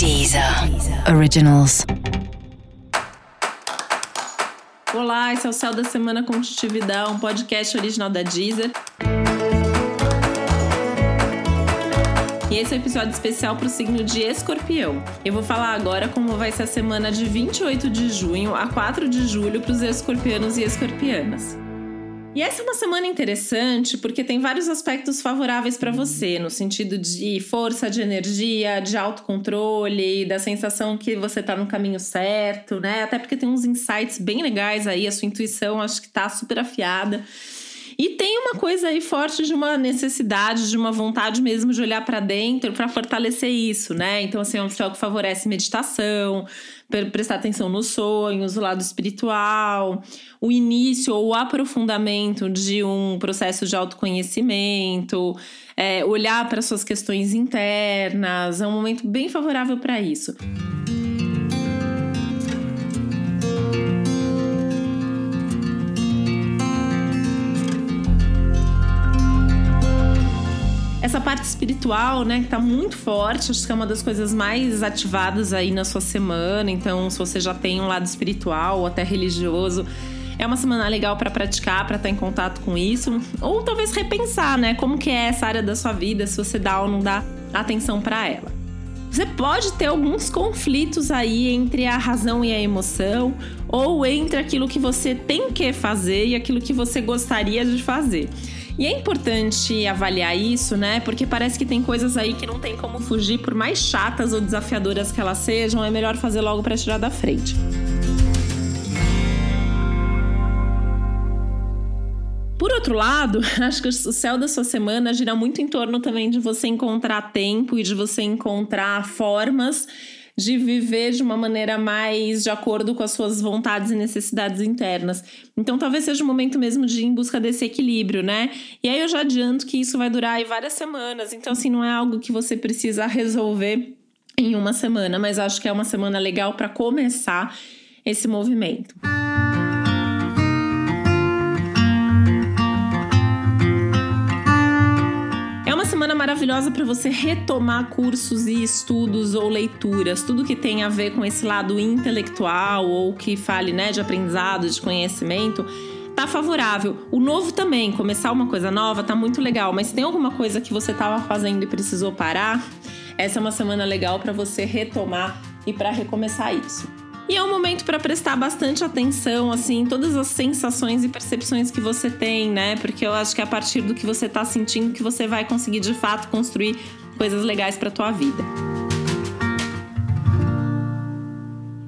Deezer Originals. Olá, esse é o Céu da Semana com Titividade, um podcast original da Deezer. E esse é o um episódio especial para o signo de Escorpião. Eu vou falar agora como vai ser a semana de 28 de junho a 4 de julho para os escorpianos e escorpianas. E essa é uma semana interessante porque tem vários aspectos favoráveis para você, no sentido de força, de energia, de autocontrole, da sensação que você tá no caminho certo, né? Até porque tem uns insights bem legais aí, a sua intuição acho que tá super afiada. E tem uma coisa aí forte de uma necessidade, de uma vontade mesmo de olhar para dentro para fortalecer isso, né? Então, assim, é um céu que favorece meditação, prestar atenção nos sonhos, o lado espiritual, o início ou o aprofundamento de um processo de autoconhecimento, é, olhar para suas questões internas. É um momento bem favorável para isso. Essa parte espiritual, né, que tá muito forte, acho que é uma das coisas mais ativadas aí na sua semana. Então, se você já tem um lado espiritual ou até religioso, é uma semana legal para praticar, para estar tá em contato com isso, ou talvez repensar, né, como que é essa área da sua vida, se você dá ou não dá atenção para ela. Você pode ter alguns conflitos aí entre a razão e a emoção, ou entre aquilo que você tem que fazer e aquilo que você gostaria de fazer. E é importante avaliar isso, né? Porque parece que tem coisas aí que não tem como fugir, por mais chatas ou desafiadoras que elas sejam, é melhor fazer logo para tirar da frente. Por outro lado, acho que o céu da sua semana gira muito em torno também de você encontrar tempo e de você encontrar formas de viver de uma maneira mais de acordo com as suas vontades e necessidades internas. Então, talvez seja o momento mesmo de ir em busca desse equilíbrio, né? E aí eu já adianto que isso vai durar aí várias semanas. Então, assim, não é algo que você precisa resolver em uma semana, mas acho que é uma semana legal para começar esse movimento. semana maravilhosa para você retomar cursos e estudos ou leituras, tudo que tem a ver com esse lado intelectual ou que fale, né, de aprendizado, de conhecimento, tá favorável. O novo também, começar uma coisa nova, tá muito legal, mas tem alguma coisa que você tava fazendo e precisou parar? Essa é uma semana legal para você retomar e para recomeçar isso. E é um momento para prestar bastante atenção, assim, todas as sensações e percepções que você tem, né? Porque eu acho que é a partir do que você tá sentindo que você vai conseguir de fato construir coisas legais para tua vida.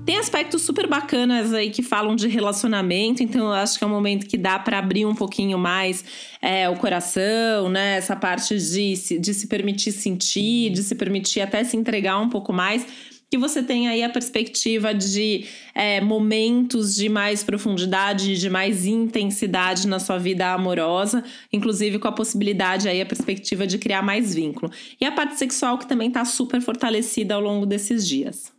Tem aspectos super bacanas aí que falam de relacionamento, então eu acho que é um momento que dá para abrir um pouquinho mais é, o coração, né? Essa parte de, de se permitir sentir, de se permitir até se entregar um pouco mais que você tem aí a perspectiva de é, momentos de mais profundidade, de mais intensidade na sua vida amorosa, inclusive com a possibilidade aí, a perspectiva de criar mais vínculo. E a parte sexual que também está super fortalecida ao longo desses dias.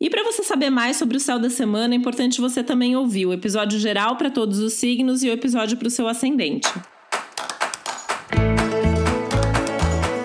E para você saber mais sobre o céu da semana, é importante você também ouvir o episódio geral para todos os signos e o episódio para o seu ascendente.